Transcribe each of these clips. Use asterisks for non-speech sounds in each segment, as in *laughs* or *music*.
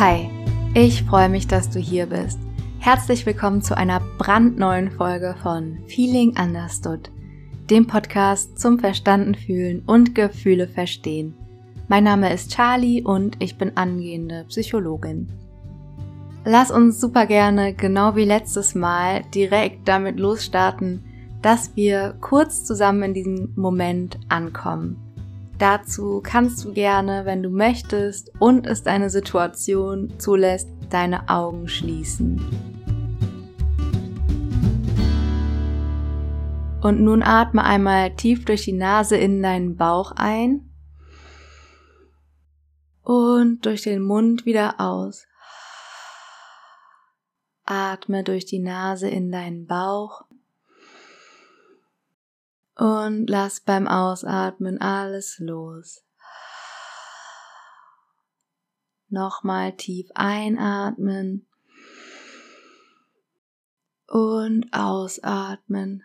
Hi, ich freue mich, dass du hier bist. Herzlich willkommen zu einer brandneuen Folge von Feeling Understood, dem Podcast zum Verstanden fühlen und Gefühle verstehen. Mein Name ist Charlie und ich bin angehende Psychologin. Lass uns super gerne, genau wie letztes Mal, direkt damit losstarten, dass wir kurz zusammen in diesem Moment ankommen. Dazu kannst du gerne, wenn du möchtest und es deine Situation zulässt, deine Augen schließen. Und nun atme einmal tief durch die Nase in deinen Bauch ein und durch den Mund wieder aus. Atme durch die Nase in deinen Bauch und lass beim Ausatmen alles los. Nochmal tief einatmen und ausatmen.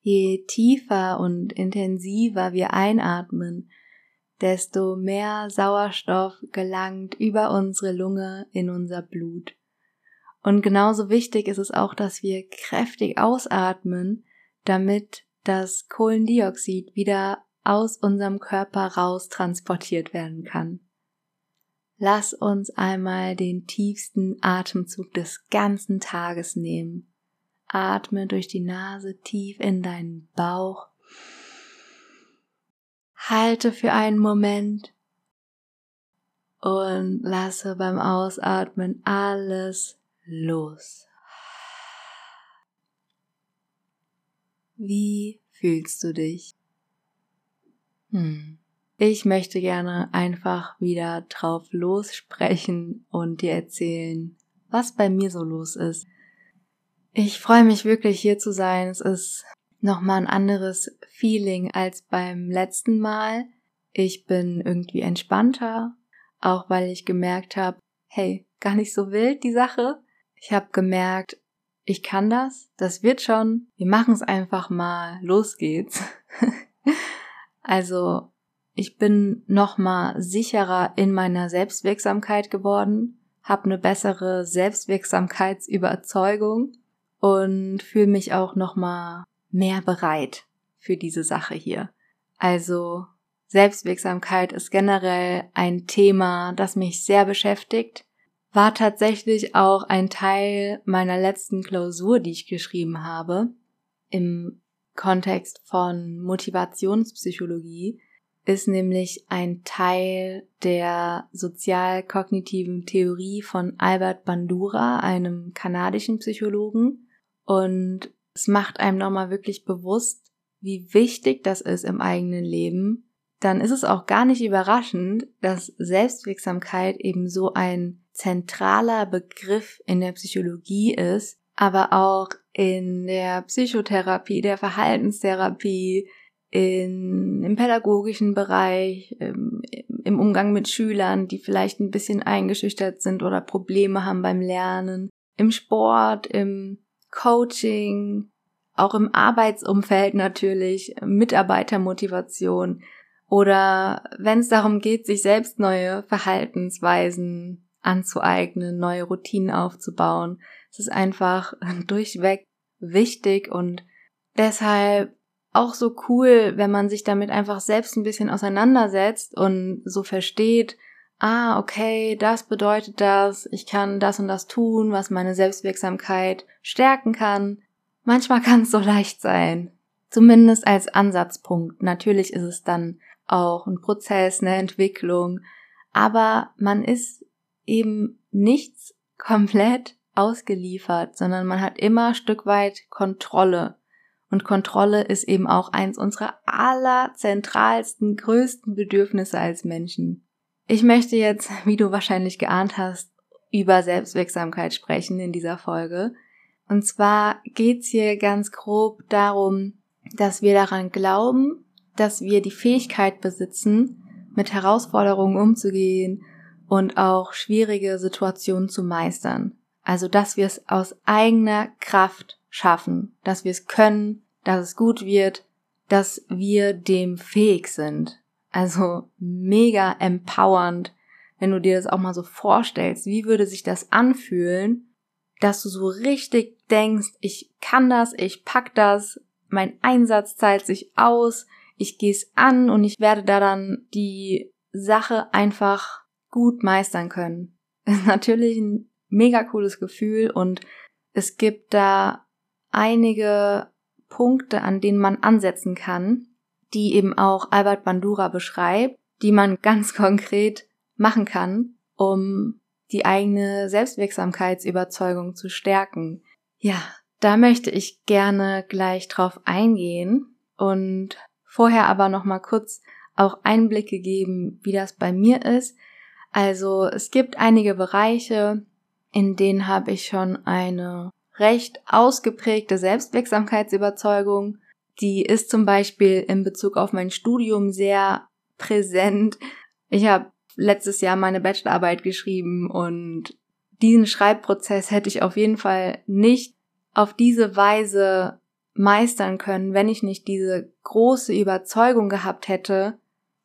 Je tiefer und intensiver wir einatmen, desto mehr Sauerstoff gelangt über unsere Lunge in unser Blut. Und genauso wichtig ist es auch, dass wir kräftig ausatmen, damit das Kohlendioxid wieder aus unserem Körper raus transportiert werden kann. Lass uns einmal den tiefsten Atemzug des ganzen Tages nehmen. Atme durch die Nase tief in deinen Bauch. Halte für einen Moment und lasse beim Ausatmen alles los. Wie fühlst du dich? Hm. Ich möchte gerne einfach wieder drauf lossprechen und dir erzählen, was bei mir so los ist. Ich freue mich wirklich hier zu sein. Es ist nochmal ein anderes Feeling als beim letzten Mal. Ich bin irgendwie entspannter, auch weil ich gemerkt habe, hey, gar nicht so wild die Sache. Ich habe gemerkt, ich kann das, das wird schon, wir machen es einfach mal, los geht's. *laughs* also, ich bin noch mal sicherer in meiner Selbstwirksamkeit geworden, habe eine bessere Selbstwirksamkeitsüberzeugung und fühle mich auch noch mal mehr bereit für diese Sache hier. Also, Selbstwirksamkeit ist generell ein Thema, das mich sehr beschäftigt war tatsächlich auch ein Teil meiner letzten Klausur, die ich geschrieben habe, im Kontext von Motivationspsychologie, ist nämlich ein Teil der sozial-kognitiven Theorie von Albert Bandura, einem kanadischen Psychologen. Und es macht einem nochmal wirklich bewusst, wie wichtig das ist im eigenen Leben. Dann ist es auch gar nicht überraschend, dass Selbstwirksamkeit eben so ein zentraler Begriff in der Psychologie ist, aber auch in der Psychotherapie, der Verhaltenstherapie, in, im pädagogischen Bereich, im, im Umgang mit Schülern, die vielleicht ein bisschen eingeschüchtert sind oder Probleme haben beim Lernen, im Sport, im Coaching, auch im Arbeitsumfeld natürlich, Mitarbeitermotivation oder wenn es darum geht, sich selbst neue Verhaltensweisen anzueignen, neue Routinen aufzubauen. Es ist einfach *laughs* durchweg wichtig und deshalb auch so cool, wenn man sich damit einfach selbst ein bisschen auseinandersetzt und so versteht, ah, okay, das bedeutet das, ich kann das und das tun, was meine Selbstwirksamkeit stärken kann. Manchmal kann es so leicht sein, zumindest als Ansatzpunkt. Natürlich ist es dann auch ein Prozess, eine Entwicklung, aber man ist eben nichts komplett ausgeliefert, sondern man hat immer Stück weit Kontrolle. Und Kontrolle ist eben auch eins unserer allerzentralsten, größten Bedürfnisse als Menschen. Ich möchte jetzt, wie du wahrscheinlich geahnt hast, über Selbstwirksamkeit sprechen in dieser Folge. Und zwar geht's hier ganz grob darum, dass wir daran glauben, dass wir die Fähigkeit besitzen, mit Herausforderungen umzugehen und auch schwierige Situationen zu meistern. Also, dass wir es aus eigener Kraft schaffen, dass wir es können, dass es gut wird, dass wir dem fähig sind. Also mega empowernd, wenn du dir das auch mal so vorstellst. Wie würde sich das anfühlen, dass du so richtig denkst, ich kann das, ich pack das, mein Einsatz zahlt sich aus, ich gehe es an und ich werde da dann die Sache einfach gut meistern können. *laughs* Ist natürlich ein mega cooles Gefühl und es gibt da einige Punkte, an denen man ansetzen kann, die eben auch Albert Bandura beschreibt, die man *laughs* ganz konkret machen kann, um die eigene Selbstwirksamkeitsüberzeugung zu stärken. Ja, da möchte ich gerne gleich drauf eingehen und vorher aber noch mal kurz auch Einblicke geben, wie das bei mir ist. Also es gibt einige Bereiche, in denen habe ich schon eine recht ausgeprägte Selbstwirksamkeitsüberzeugung. Die ist zum Beispiel in Bezug auf mein Studium sehr präsent. Ich habe letztes Jahr meine Bachelorarbeit geschrieben und diesen Schreibprozess hätte ich auf jeden Fall nicht auf diese Weise meistern können, wenn ich nicht diese große Überzeugung gehabt hätte,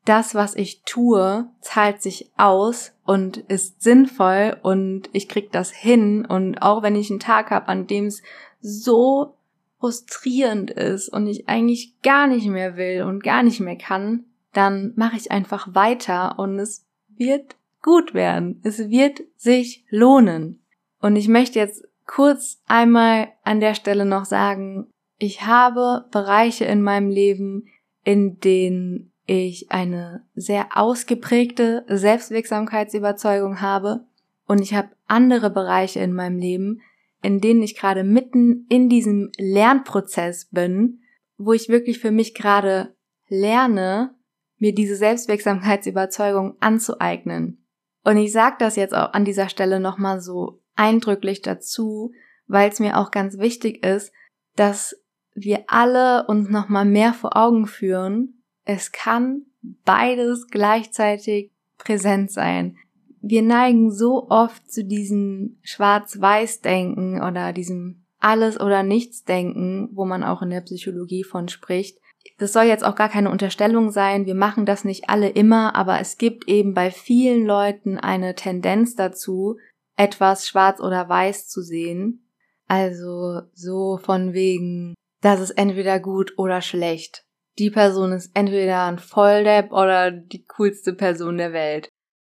das, was ich tue, zahlt sich aus und ist sinnvoll und ich krieg das hin und auch wenn ich einen Tag habe, an dem es so frustrierend ist und ich eigentlich gar nicht mehr will und gar nicht mehr kann, dann mache ich einfach weiter und es wird gut werden. Es wird sich lohnen. Und ich möchte jetzt kurz einmal an der Stelle noch sagen, ich habe Bereiche in meinem Leben, in denen ich eine sehr ausgeprägte Selbstwirksamkeitsüberzeugung habe und ich habe andere Bereiche in meinem Leben, in denen ich gerade mitten in diesem Lernprozess bin, wo ich wirklich für mich gerade lerne, mir diese Selbstwirksamkeitsüberzeugung anzueignen. Und ich sage das jetzt auch an dieser Stelle nochmal so eindrücklich dazu, weil es mir auch ganz wichtig ist, dass wir alle uns nochmal mehr vor Augen führen, es kann beides gleichzeitig präsent sein. Wir neigen so oft zu diesem Schwarz-Weiß-Denken oder diesem Alles- oder Nichts-Denken, wo man auch in der Psychologie von spricht, das soll jetzt auch gar keine Unterstellung sein, wir machen das nicht alle immer, aber es gibt eben bei vielen Leuten eine Tendenz dazu, etwas schwarz oder weiß zu sehen. Also so von wegen, das ist entweder gut oder schlecht. Die Person ist entweder ein Volldepp oder die coolste Person der Welt.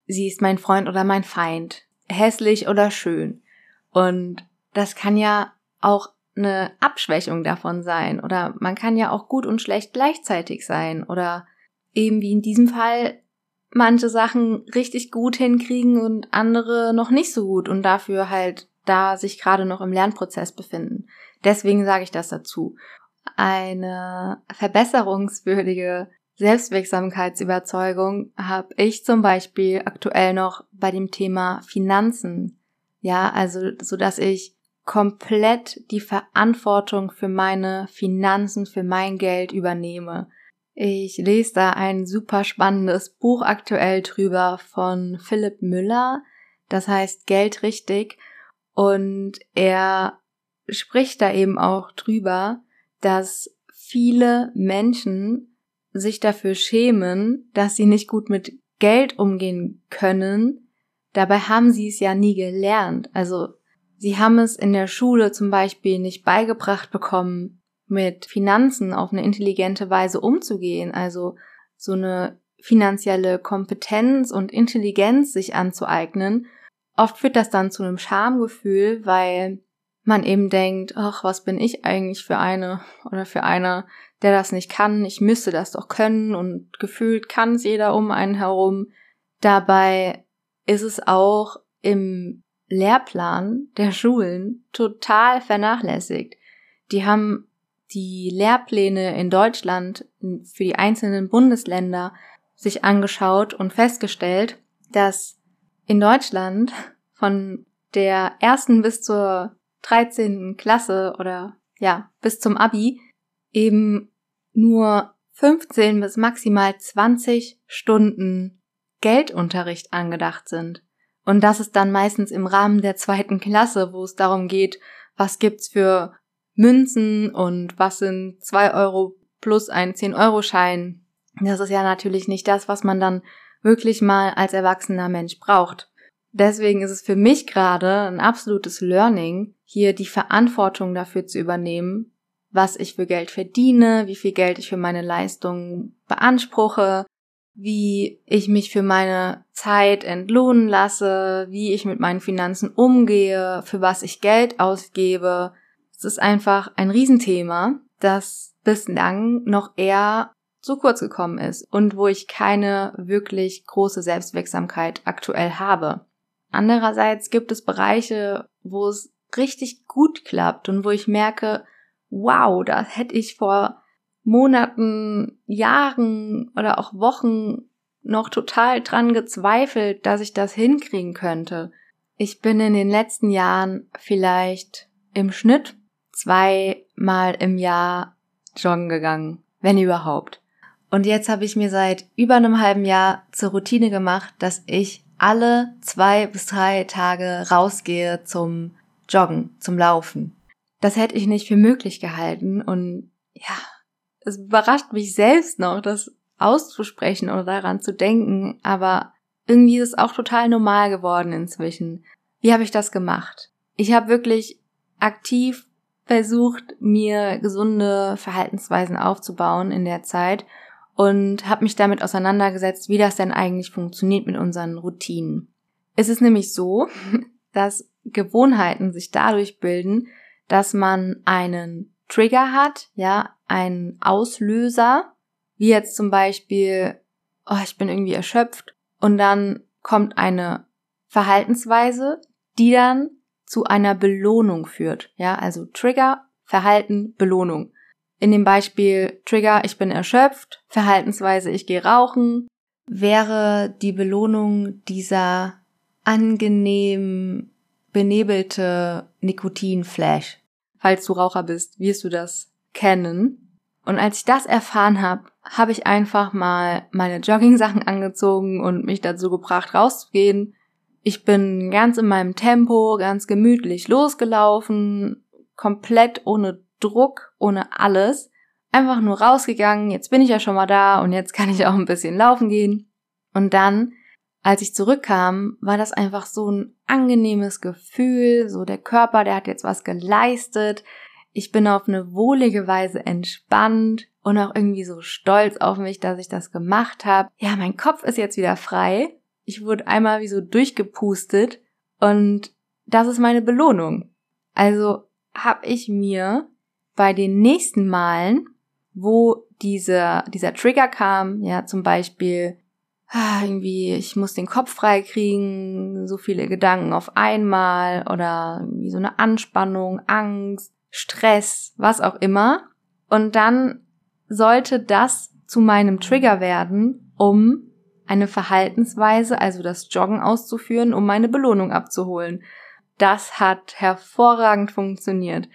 Sie ist mein Freund oder mein Feind. Hässlich oder schön. Und das kann ja auch eine Abschwächung davon sein oder man kann ja auch gut und schlecht gleichzeitig sein oder eben wie in diesem Fall manche Sachen richtig gut hinkriegen und andere noch nicht so gut und dafür halt da sich gerade noch im Lernprozess befinden. Deswegen sage ich das dazu. Eine verbesserungswürdige Selbstwirksamkeitsüberzeugung habe ich zum Beispiel aktuell noch bei dem Thema Finanzen. Ja, also so dass ich komplett die Verantwortung für meine Finanzen, für mein Geld übernehme. Ich lese da ein super spannendes Buch aktuell drüber von Philipp Müller. Das heißt Geld richtig. Und er spricht da eben auch drüber, dass viele Menschen sich dafür schämen, dass sie nicht gut mit Geld umgehen können. Dabei haben sie es ja nie gelernt. Also Sie haben es in der Schule zum Beispiel nicht beigebracht bekommen, mit Finanzen auf eine intelligente Weise umzugehen, also so eine finanzielle Kompetenz und Intelligenz sich anzueignen. Oft führt das dann zu einem Schamgefühl, weil man eben denkt, ach, was bin ich eigentlich für eine oder für einer, der das nicht kann, ich müsste das doch können und gefühlt kann es jeder um einen herum. Dabei ist es auch im Lehrplan der Schulen total vernachlässigt. Die haben die Lehrpläne in Deutschland für die einzelnen Bundesländer sich angeschaut und festgestellt, dass in Deutschland von der ersten bis zur 13. Klasse oder ja, bis zum Abi eben nur 15 bis maximal 20 Stunden Geldunterricht angedacht sind. Und das ist dann meistens im Rahmen der zweiten Klasse, wo es darum geht, was gibt's für Münzen und was sind zwei Euro plus ein 10-Euro-Schein Das ist ja natürlich nicht das, was man dann wirklich mal als erwachsener Mensch braucht. Deswegen ist es für mich gerade ein absolutes Learning, hier die Verantwortung dafür zu übernehmen, was ich für Geld verdiene, wie viel Geld ich für meine Leistung beanspruche, wie ich mich für meine Zeit entlohnen lasse, wie ich mit meinen Finanzen umgehe, für was ich Geld ausgebe. Es ist einfach ein Riesenthema, das bislang noch eher zu kurz gekommen ist und wo ich keine wirklich große Selbstwirksamkeit aktuell habe. Andererseits gibt es Bereiche, wo es richtig gut klappt und wo ich merke, wow, da hätte ich vor Monaten, Jahren oder auch Wochen noch total dran gezweifelt, dass ich das hinkriegen könnte. Ich bin in den letzten Jahren vielleicht im Schnitt zweimal im Jahr joggen gegangen, wenn überhaupt. Und jetzt habe ich mir seit über einem halben Jahr zur Routine gemacht, dass ich alle zwei bis drei Tage rausgehe zum Joggen, zum Laufen. Das hätte ich nicht für möglich gehalten und ja, es überrascht mich selbst noch, das auszusprechen oder daran zu denken, aber irgendwie ist es auch total normal geworden inzwischen. Wie habe ich das gemacht? Ich habe wirklich aktiv versucht, mir gesunde Verhaltensweisen aufzubauen in der Zeit und habe mich damit auseinandergesetzt, wie das denn eigentlich funktioniert mit unseren Routinen. Es ist nämlich so, *laughs* dass Gewohnheiten sich dadurch bilden, dass man einen Trigger hat, ja, einen Auslöser, wie jetzt zum Beispiel, oh, ich bin irgendwie erschöpft und dann kommt eine Verhaltensweise, die dann zu einer Belohnung führt, ja, also Trigger, Verhalten, Belohnung. In dem Beispiel Trigger, ich bin erschöpft, Verhaltensweise, ich gehe rauchen, wäre die Belohnung dieser angenehm benebelte Nikotinflash. Falls du Raucher bist, wirst du das kennen. Und als ich das erfahren habe, habe ich einfach mal meine Jogging-Sachen angezogen und mich dazu gebracht, rauszugehen. Ich bin ganz in meinem Tempo, ganz gemütlich losgelaufen, komplett ohne Druck, ohne alles. Einfach nur rausgegangen, jetzt bin ich ja schon mal da und jetzt kann ich auch ein bisschen laufen gehen. Und dann, als ich zurückkam, war das einfach so ein angenehmes Gefühl, so der Körper, der hat jetzt was geleistet. Ich bin auf eine wohlige Weise entspannt und auch irgendwie so stolz auf mich, dass ich das gemacht habe. Ja, mein Kopf ist jetzt wieder frei. Ich wurde einmal wie so durchgepustet und das ist meine Belohnung. Also habe ich mir bei den nächsten Malen, wo dieser, dieser Trigger kam, ja, zum Beispiel, ah, irgendwie, ich muss den Kopf frei kriegen, so viele Gedanken auf einmal oder irgendwie so eine Anspannung, Angst, Stress, was auch immer. Und dann sollte das zu meinem Trigger werden, um eine Verhaltensweise, also das Joggen auszuführen, um meine Belohnung abzuholen. Das hat hervorragend funktioniert.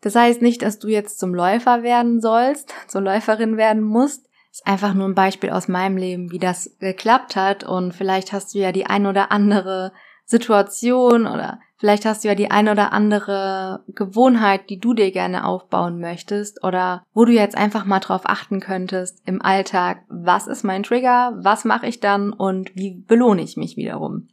Das heißt nicht, dass du jetzt zum Läufer werden sollst, *laughs* zur Läuferin werden musst. Das ist einfach nur ein Beispiel aus meinem Leben, wie das geklappt hat. Und vielleicht hast du ja die ein oder andere Situation oder vielleicht hast du ja die ein oder andere Gewohnheit, die du dir gerne aufbauen möchtest oder wo du jetzt einfach mal drauf achten könntest im Alltag, was ist mein Trigger, was mache ich dann und wie belohne ich mich wiederum.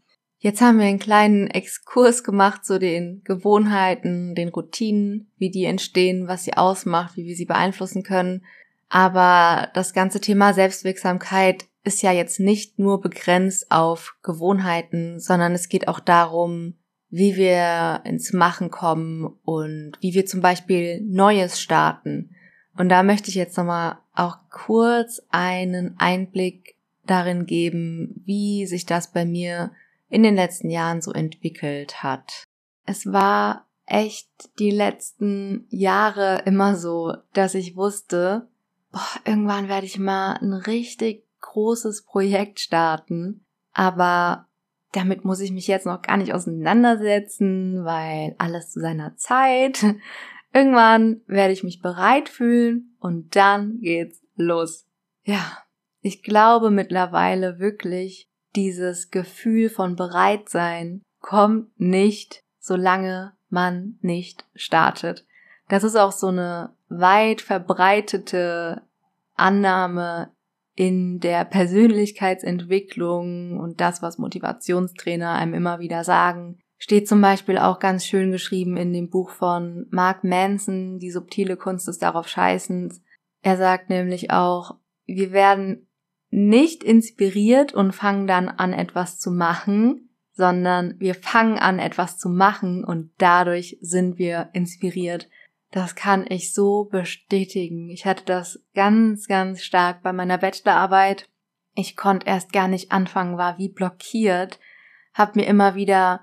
Jetzt haben wir einen kleinen Exkurs gemacht zu den Gewohnheiten, den Routinen, wie die entstehen, was sie ausmacht, wie wir sie beeinflussen können. Aber das ganze Thema Selbstwirksamkeit ist ja jetzt nicht nur begrenzt auf Gewohnheiten, sondern es geht auch darum, wie wir ins Machen kommen und wie wir zum Beispiel Neues starten. Und da möchte ich jetzt nochmal auch kurz einen Einblick darin geben, wie sich das bei mir in den letzten Jahren so entwickelt hat. Es war echt die letzten Jahre immer so, dass ich wusste, boah, irgendwann werde ich mal ein richtig großes Projekt starten, aber damit muss ich mich jetzt noch gar nicht auseinandersetzen, weil alles zu seiner Zeit. *laughs* Irgendwann werde ich mich bereit fühlen und dann geht's los. Ja, ich glaube mittlerweile wirklich, dieses Gefühl von Bereitsein kommt nicht, solange man nicht startet. Das ist auch so eine weit verbreitete Annahme in der Persönlichkeitsentwicklung und das, was Motivationstrainer einem immer wieder sagen, steht zum Beispiel auch ganz schön geschrieben in dem Buch von Mark Manson, Die subtile Kunst des darauf Scheißens. Er sagt nämlich auch, wir werden nicht inspiriert und fangen dann an etwas zu machen, sondern wir fangen an etwas zu machen und dadurch sind wir inspiriert. Das kann ich so bestätigen. Ich hatte das ganz, ganz stark bei meiner Bachelorarbeit. Ich konnte erst gar nicht anfangen, war wie blockiert, hab mir immer wieder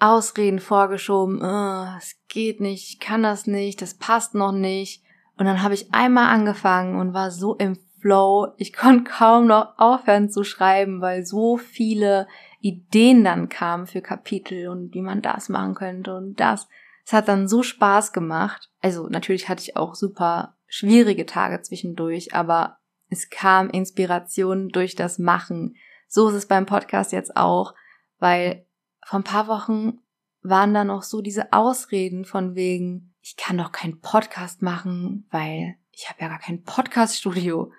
Ausreden vorgeschoben, oh, es geht nicht, ich kann das nicht, das passt noch nicht. Und dann habe ich einmal angefangen und war so im Flow. Ich konnte kaum noch aufhören zu schreiben, weil so viele Ideen dann kamen für Kapitel und wie man das machen könnte und das. Es hat dann so Spaß gemacht. Also natürlich hatte ich auch super schwierige Tage zwischendurch, aber es kam Inspiration durch das Machen. So ist es beim Podcast jetzt auch, weil vor ein paar Wochen waren da noch so diese Ausreden von wegen, ich kann doch keinen Podcast machen, weil ich habe ja gar kein Podcaststudio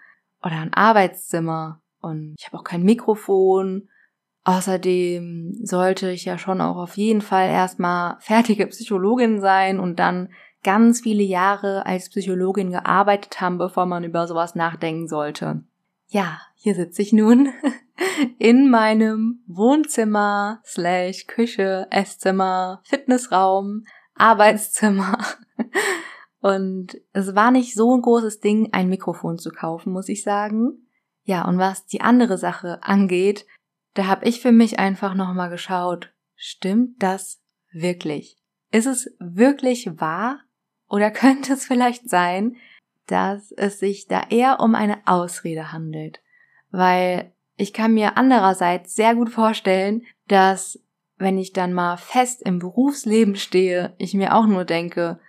oder ein Arbeitszimmer und ich habe auch kein Mikrofon. Außerdem sollte ich ja schon auch auf jeden Fall erstmal fertige Psychologin sein und dann ganz viele Jahre als Psychologin gearbeitet haben, bevor man über sowas nachdenken sollte. Ja, hier sitze ich nun *laughs* in meinem Wohnzimmer, slash Küche, Esszimmer, Fitnessraum, Arbeitszimmer. Und es war nicht so ein großes Ding, ein Mikrofon zu kaufen, muss ich sagen. Ja, und was die andere Sache angeht, da habe ich für mich einfach nochmal geschaut, stimmt das wirklich? Ist es wirklich wahr? Oder *laughs* könnte es vielleicht sein, dass es sich da eher um eine Ausrede handelt? Weil ich kann mir andererseits sehr gut vorstellen, dass wenn ich dann mal fest im Berufsleben stehe, ich mir auch nur denke,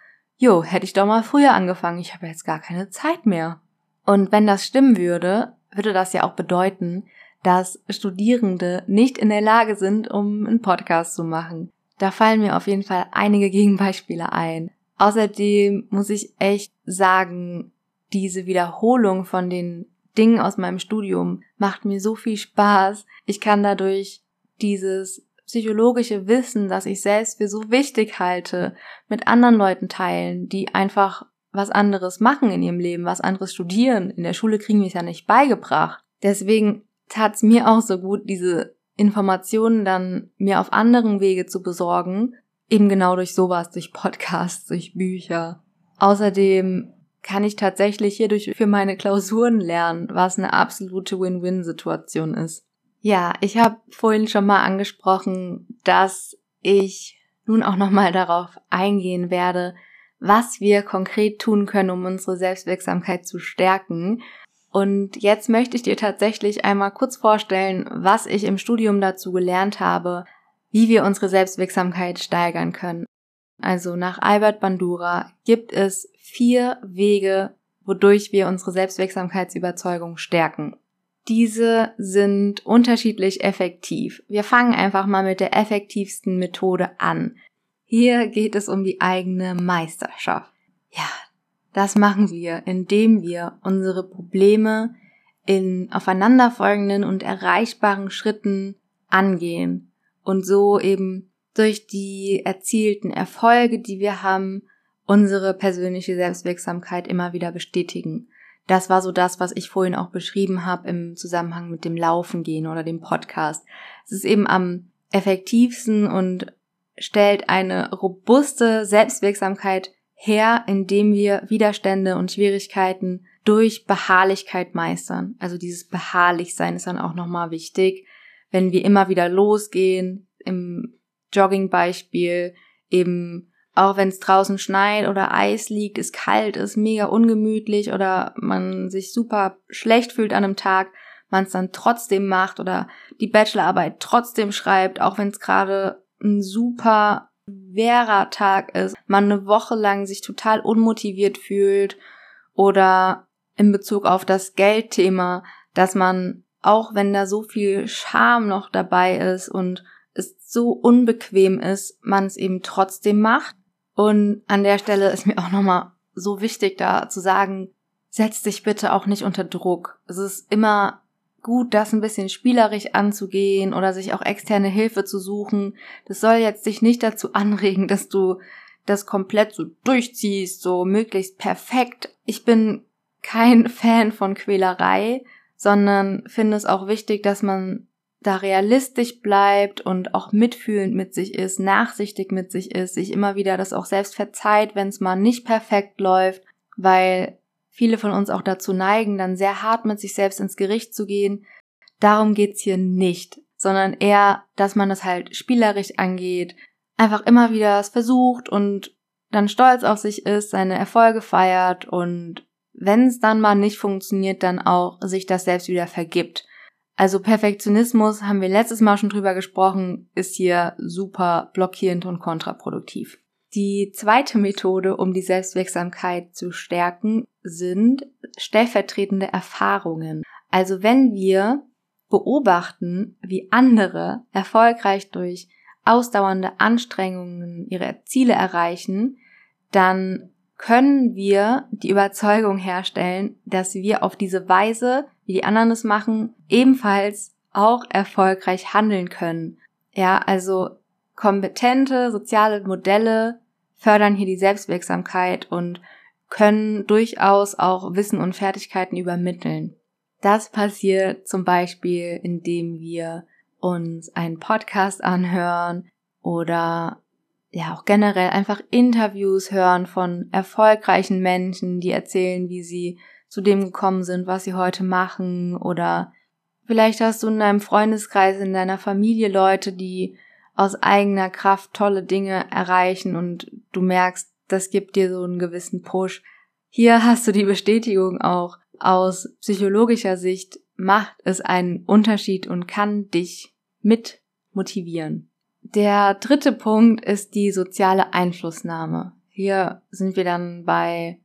jo, hätte ich doch mal früher angefangen, ich habe jetzt gar keine Zeit mehr. Und wenn das stimmen würde, würde das ja auch bedeuten, dass Studierende nicht in der Lage sind, um einen Podcast zu machen. Da fallen mir auf jeden Fall einige Gegenbeispiele ein. Außerdem muss ich echt sagen, diese Wiederholung von den Dingen aus meinem Studium macht mir so viel Spaß. Ich kann dadurch dieses psychologische Wissen, das ich selbst für so wichtig halte, mit anderen Leuten teilen, die einfach was anderes machen in ihrem Leben, was anderes studieren. In der Schule kriegen wir es ja nicht beigebracht. Deswegen tat es mir auch so gut, diese Informationen dann mir auf anderen Wege zu besorgen, eben genau durch sowas, durch Podcasts, durch Bücher. Außerdem kann ich tatsächlich hierdurch für meine Klausuren lernen, was eine absolute Win-Win-Situation ist. Ja, ich habe vorhin schon mal angesprochen, dass ich nun auch nochmal darauf eingehen werde, was wir konkret tun können, um unsere Selbstwirksamkeit zu stärken. Und jetzt möchte ich dir tatsächlich einmal kurz vorstellen, was ich im Studium dazu gelernt habe, wie wir unsere Selbstwirksamkeit steigern können. Also nach Albert Bandura gibt es vier Wege, wodurch wir unsere Selbstwirksamkeitsüberzeugung stärken. Diese sind unterschiedlich effektiv. Wir fangen einfach mal mit der effektivsten Methode an. Hier geht es um die eigene Meisterschaft. Ja, das machen wir, indem wir unsere Probleme in aufeinanderfolgenden und erreichbaren Schritten angehen und so eben durch die erzielten Erfolge, die wir haben, unsere persönliche Selbstwirksamkeit immer wieder bestätigen. Das war so das, was ich vorhin auch beschrieben habe im Zusammenhang mit dem Laufen gehen oder dem Podcast. Es ist eben am effektivsten und stellt eine robuste Selbstwirksamkeit her, indem wir Widerstände und Schwierigkeiten durch Beharrlichkeit meistern. Also dieses Beharrlichsein ist dann auch nochmal wichtig, wenn wir immer wieder losgehen, im Joggingbeispiel eben auch wenn es draußen schneit oder Eis liegt, ist kalt, ist mega ungemütlich oder man sich super schlecht fühlt an einem Tag, man es dann trotzdem macht oder die Bachelorarbeit trotzdem schreibt, auch wenn es gerade ein super schwerer Tag ist, man eine Woche lang sich total unmotiviert fühlt oder in Bezug auf das Geldthema, dass man auch wenn da so viel Scham noch dabei ist und es so unbequem ist, man es eben trotzdem macht. Und an der Stelle ist mir auch nochmal so wichtig da zu sagen, setz dich bitte auch nicht unter Druck. Es ist immer gut, das ein bisschen spielerisch anzugehen oder sich auch externe Hilfe zu suchen. Das soll jetzt dich nicht dazu anregen, dass du das komplett so durchziehst, so möglichst perfekt. Ich bin kein *laughs* Fan von Quälerei, sondern finde es auch wichtig, dass man da realistisch bleibt und auch mitfühlend mit sich ist, nachsichtig mit sich ist, sich immer wieder das auch selbst verzeiht, wenn es mal nicht perfekt läuft, weil viele von uns auch dazu neigen, dann sehr hart mit sich selbst ins Gericht zu gehen. Darum geht's hier nicht, sondern eher, dass man es halt spielerisch angeht, einfach immer wieder es versucht und dann stolz auf sich ist, seine Erfolge feiert und wenn es dann mal nicht funktioniert, dann auch sich das selbst wieder vergibt. Also Perfektionismus, haben wir letztes Mal schon drüber gesprochen, ist hier super blockierend und kontraproduktiv. Die zweite Methode, um die Selbstwirksamkeit zu stärken, sind stellvertretende Erfahrungen. Also wenn wir beobachten, wie andere erfolgreich durch ausdauernde Anstrengungen ihre Ziele erreichen, dann können wir die Überzeugung herstellen, dass wir auf diese Weise, wie die anderen es machen, ebenfalls auch erfolgreich handeln können. Ja, also kompetente soziale Modelle fördern hier die Selbstwirksamkeit und können durchaus auch Wissen und Fertigkeiten übermitteln. Das passiert zum Beispiel, indem wir uns einen Podcast anhören oder ja auch generell einfach Interviews hören von erfolgreichen Menschen, die erzählen, wie sie zu dem gekommen sind, was sie heute machen oder vielleicht hast du in deinem Freundeskreis, in deiner Familie Leute, die aus eigener Kraft tolle Dinge erreichen und du merkst, das gibt dir so einen gewissen Push. Hier hast du die Bestätigung auch aus psychologischer Sicht macht es einen Unterschied und kann dich mit motivieren. Der dritte Punkt ist die soziale Einflussnahme. Hier sind wir dann bei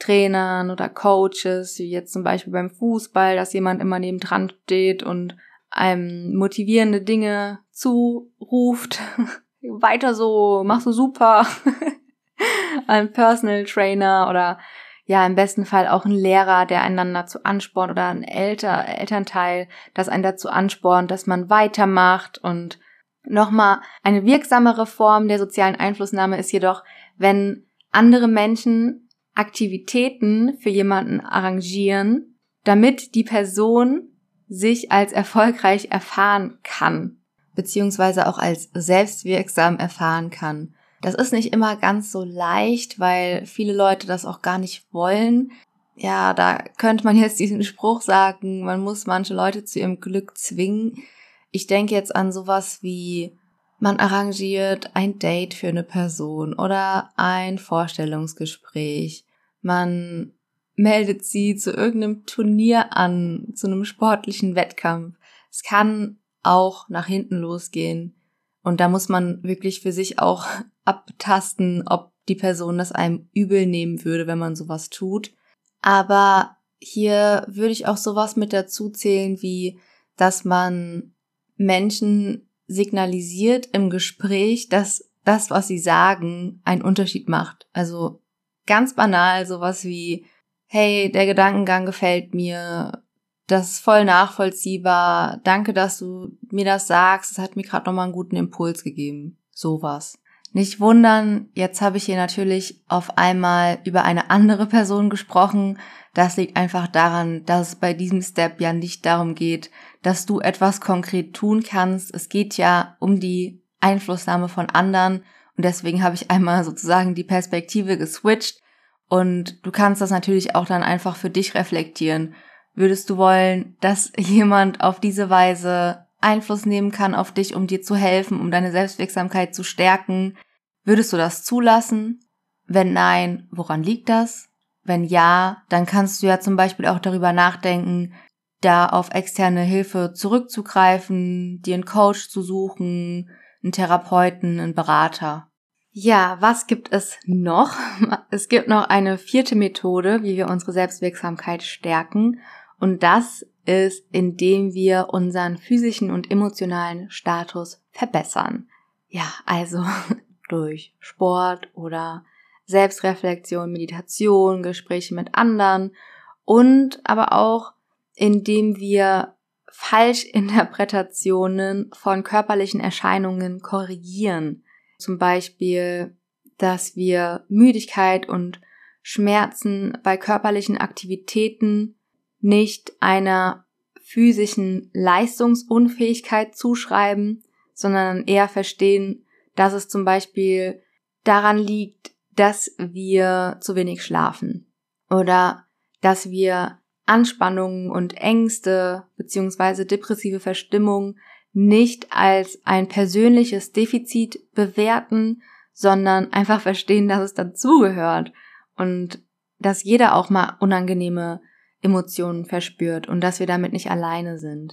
Trainern oder Coaches, wie jetzt zum Beispiel beim Fußball, dass jemand immer neben dran steht und einem motivierende Dinge zuruft. *laughs* Weiter so, machst du super. *laughs* ein Personal Trainer oder ja, im besten Fall auch ein Lehrer, der einen dazu anspornt oder ein Elter, Elternteil, das einen dazu anspornt, dass man weitermacht und Nochmal eine wirksamere Form der sozialen Einflussnahme ist jedoch, wenn andere Menschen Aktivitäten für jemanden arrangieren, damit die Person sich als erfolgreich erfahren kann, beziehungsweise auch als selbstwirksam erfahren kann. Das ist nicht immer ganz so leicht, weil viele Leute das auch gar nicht wollen. Ja, da könnte man jetzt diesen Spruch sagen, man muss manche Leute zu ihrem Glück zwingen. Ich denke jetzt an sowas wie, man arrangiert ein Date für eine Person oder ein Vorstellungsgespräch. Man meldet sie zu irgendeinem Turnier an, zu einem sportlichen Wettkampf. Es kann auch nach hinten losgehen. Und da muss man wirklich für sich auch *laughs* abtasten, ob die Person das einem übel nehmen würde, wenn man sowas tut. Aber hier würde ich auch sowas mit dazu zählen, wie, dass man Menschen signalisiert im Gespräch, dass das, was sie sagen, einen Unterschied macht. Also ganz banal sowas wie, hey, der Gedankengang gefällt mir, das ist voll nachvollziehbar, danke, dass du mir das sagst, es hat mir gerade nochmal einen guten Impuls gegeben. Sowas. Nicht wundern, jetzt habe ich hier natürlich auf einmal über eine andere Person gesprochen. Das liegt einfach daran, dass es bei diesem Step ja nicht darum geht, dass du etwas konkret tun kannst. Es geht ja um die Einflussnahme von anderen und deswegen habe ich einmal sozusagen die Perspektive geswitcht und du kannst das natürlich auch dann einfach für dich reflektieren. Würdest du wollen, dass *laughs* jemand auf diese Weise Einfluss nehmen kann auf dich, um dir zu helfen, um deine Selbstwirksamkeit zu stärken. Würdest du das zulassen? Wenn nein, woran liegt das? Wenn ja, dann kannst du ja zum Beispiel auch darüber nachdenken, da auf externe Hilfe zurückzugreifen, dir einen Coach zu suchen, einen Therapeuten, einen Berater. Ja, was gibt es noch? *laughs* Es gibt noch eine vierte Methode, wie wir unsere Selbstwirksamkeit stärken. Und das ist, indem wir unseren physischen und emotionalen Status verbessern. Ja, also *laughs* durch Sport oder Selbstreflexion, Meditation, Gespräche mit anderen und aber auch, indem wir Falschinterpretationen von körperlichen Erscheinungen korrigieren. Zum Beispiel, dass wir Müdigkeit und Schmerzen bei körperlichen Aktivitäten nicht einer physischen Leistungsunfähigkeit zuschreiben, sondern eher verstehen, dass es zum Beispiel daran liegt, dass wir zu wenig schlafen oder dass wir Anspannungen und Ängste beziehungsweise depressive Verstimmung nicht als ein persönliches Defizit bewerten, sondern einfach verstehen, dass es dazugehört und dass jeder auch mal unangenehme Emotionen verspürt und dass wir damit nicht alleine sind.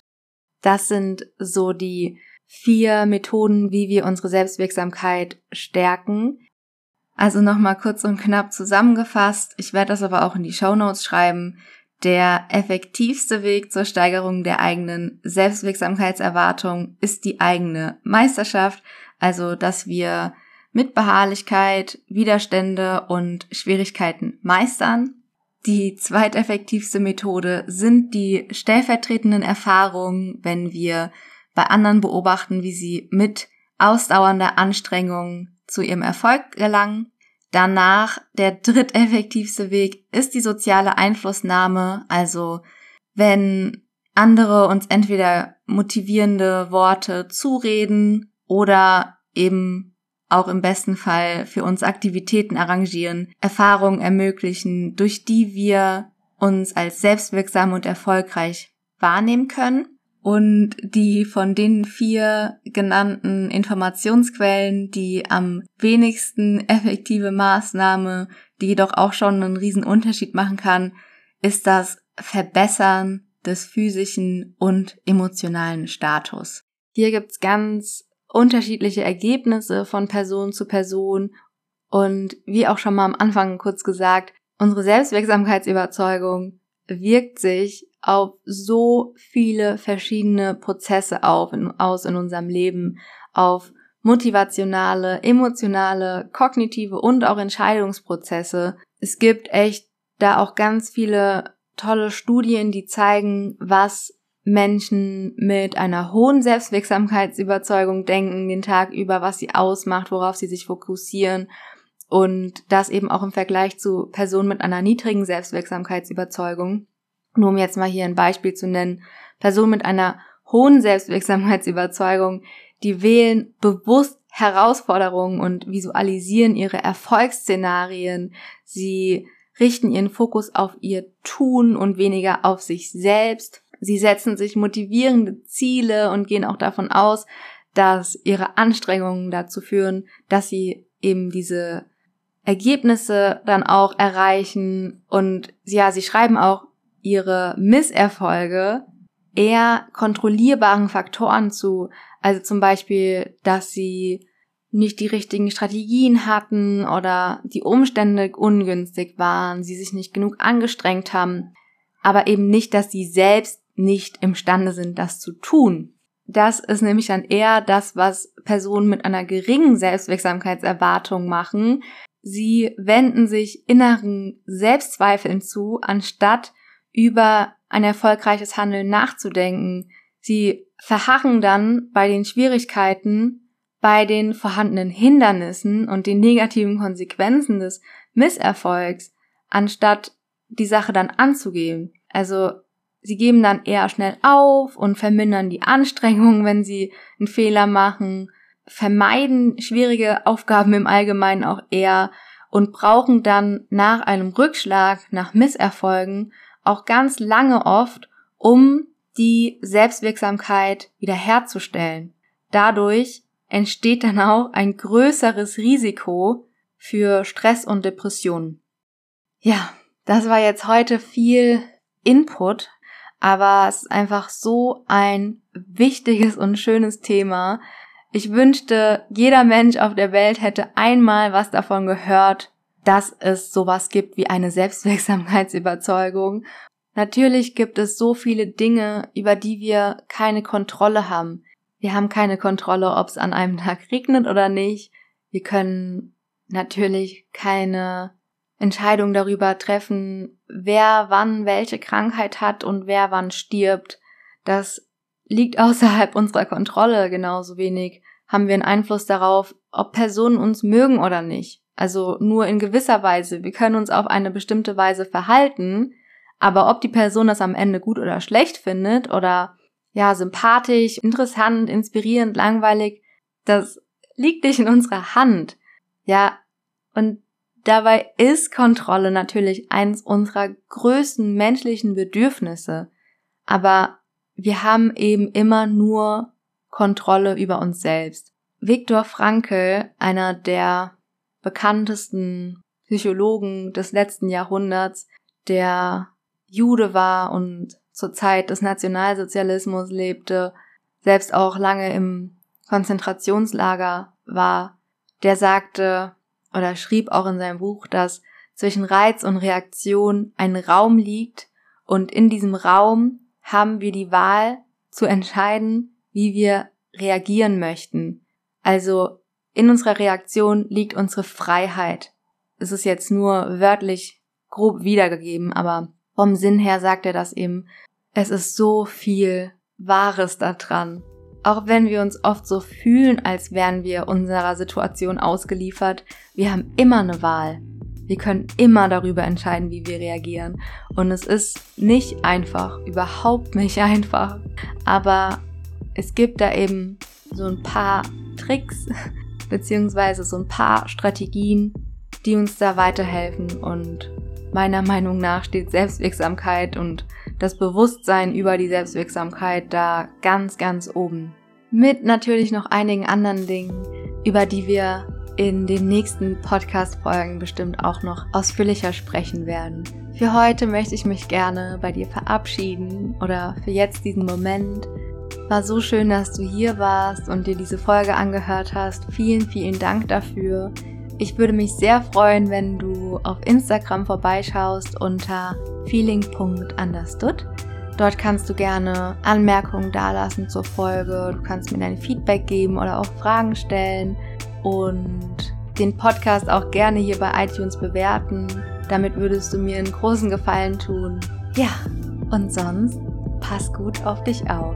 Das sind so die vier Methoden, wie wir unsere Selbstwirksamkeit stärken. Also nochmal kurz und knapp zusammengefasst. Ich werde das aber auch in die Show Notes schreiben. Der effektivste Weg zur Steigerung der eigenen Selbstwirksamkeitserwartung ist die eigene Meisterschaft, also dass wir mit Beharrlichkeit Widerstände und Schwierigkeiten meistern. Die zweiteffektivste Methode sind die stellvertretenden Erfahrungen, wenn wir bei anderen beobachten, wie sie mit ausdauernder Anstrengung zu ihrem Erfolg gelangen. Danach der dritteffektivste *laughs* Weg ist die soziale Einflussnahme, also wenn andere uns entweder motivierende Worte zureden oder eben auch im besten Fall für uns Aktivitäten arrangieren, Erfahrungen ermöglichen, durch die wir uns als selbstwirksam und erfolgreich wahrnehmen können. Und die von den vier genannten Informationsquellen die am wenigsten effektive Maßnahme, die jedoch auch schon einen riesen Unterschied machen kann, ist das Verbessern des physischen und emotionalen Status. Hier gibt's ganz unterschiedliche Ergebnisse von Person zu Person und wie auch schon mal am Anfang kurz gesagt, unsere Selbstwirksamkeitsüberzeugung wirkt sich auf so viele verschiedene Prozesse auf in, aus in unserem Leben, auf motivationale, emotionale, kognitive und auch Entscheidungsprozesse. Es gibt echt da auch ganz viele tolle Studien, die zeigen, was Menschen mit einer hohen Selbstwirksamkeitsüberzeugung denken den Tag über, was sie ausmacht, worauf sie sich fokussieren und das eben auch im Vergleich zu Personen mit einer niedrigen Selbstwirksamkeitsüberzeugung. Nur um jetzt mal hier ein Beispiel zu nennen, Personen mit einer hohen Selbstwirksamkeitsüberzeugung, die wählen bewusst Herausforderungen und visualisieren ihre Erfolgsszenarien. Sie richten ihren Fokus auf ihr Tun und weniger auf sich selbst. Sie setzen sich motivierende Ziele und gehen auch davon aus, dass ihre Anstrengungen dazu führen, dass sie eben diese Ergebnisse dann auch erreichen und ja, sie schreiben auch ihre Misserfolge eher kontrollierbaren Faktoren zu. Also zum Beispiel, dass sie nicht die richtigen Strategien hatten oder die Umstände ungünstig waren, sie sich nicht genug angestrengt haben, aber eben nicht, dass sie selbst nicht imstande sind, das zu tun. Das ist nämlich dann eher das, was Personen mit einer geringen Selbstwirksamkeitserwartung machen. Sie wenden sich inneren Selbstzweifeln zu, anstatt über ein erfolgreiches Handeln nachzudenken. Sie verharren dann bei den Schwierigkeiten, bei den vorhandenen Hindernissen und den negativen Konsequenzen des Misserfolgs, anstatt die Sache dann anzugehen. Also sie geben dann eher schnell auf und vermindern die Anstrengungen, *laughs* wenn sie einen Fehler machen, vermeiden schwierige Aufgaben im Allgemeinen auch eher und brauchen dann nach einem Rückschlag, nach Misserfolgen auch ganz lange oft, um die Selbstwirksamkeit wiederherzustellen. Dadurch entsteht dann auch ein größeres Risiko für Stress und Depressionen. Ja, das war jetzt heute viel Input, aber es ist einfach so ein wichtiges und schönes Thema. Ich wünschte, jeder Mensch auf der Welt hätte einmal was davon gehört dass es sowas gibt wie eine Selbstwirksamkeitsüberzeugung. Natürlich gibt es so viele Dinge, über die wir keine Kontrolle haben. Wir haben keine Kontrolle, ob es an einem Tag regnet oder nicht. Wir können natürlich keine Entscheidungen darüber treffen, wer wann welche Krankheit hat und wer wann stirbt. Das liegt außerhalb unserer Kontrolle genauso wenig. Haben wir einen Einfluss darauf, ob Personen uns mögen oder nicht. Also nur in gewisser Weise. Wir können uns auf eine bestimmte Weise verhalten, aber ob die Person das am Ende gut oder schlecht findet oder ja, sympathisch, interessant, inspirierend, langweilig, das liegt nicht in unserer Hand. Ja, und dabei ist Kontrolle natürlich eins unserer größten menschlichen Bedürfnisse. Aber wir haben eben immer nur Kontrolle über uns selbst. Viktor Frankl, einer der bekanntesten Psychologen des letzten Jahrhunderts, der Jude war und zur Zeit des Nationalsozialismus lebte, selbst auch lange im Konzentrationslager war, der sagte oder schrieb auch in seinem Buch, dass zwischen Reiz und Reaktion ein Raum liegt und in diesem Raum haben wir die Wahl zu entscheiden, wie wir reagieren möchten. Also in unserer Reaktion liegt unsere Freiheit. Es ist jetzt nur wörtlich grob wiedergegeben, aber vom Sinn her sagt er das eben. Es ist so viel Wahres da dran. Auch wenn wir uns oft so fühlen, als wären wir unserer Situation ausgeliefert, wir haben immer eine Wahl. Wir können immer darüber entscheiden, wie wir reagieren. Und es ist nicht einfach, überhaupt nicht einfach. Aber es gibt da eben so ein paar Tricks, beziehungsweise so ein paar Strategien, die uns da weiterhelfen. Und meiner Meinung nach steht Selbstwirksamkeit und das Bewusstsein über die Selbstwirksamkeit da ganz, ganz oben. Mit natürlich noch einigen anderen Dingen, über die wir in den nächsten Podcast-Folgen bestimmt auch noch ausführlicher sprechen werden. Für heute möchte ich mich gerne bei dir verabschieden oder für jetzt diesen Moment. War so schön, dass du hier warst und dir diese Folge angehört hast. Vielen, vielen Dank dafür. Ich würde mich sehr freuen, wenn du auf Instagram vorbeischaust unter feeling.understood. Dort kannst du gerne Anmerkungen dalassen zur Folge. Du kannst mir dein Feedback geben oder auch Fragen stellen und den Podcast auch gerne hier bei iTunes bewerten. Damit würdest du mir einen großen Gefallen tun. Ja, und sonst pass gut auf dich auf.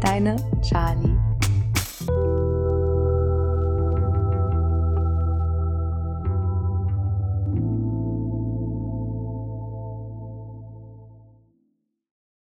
Deine Charlie.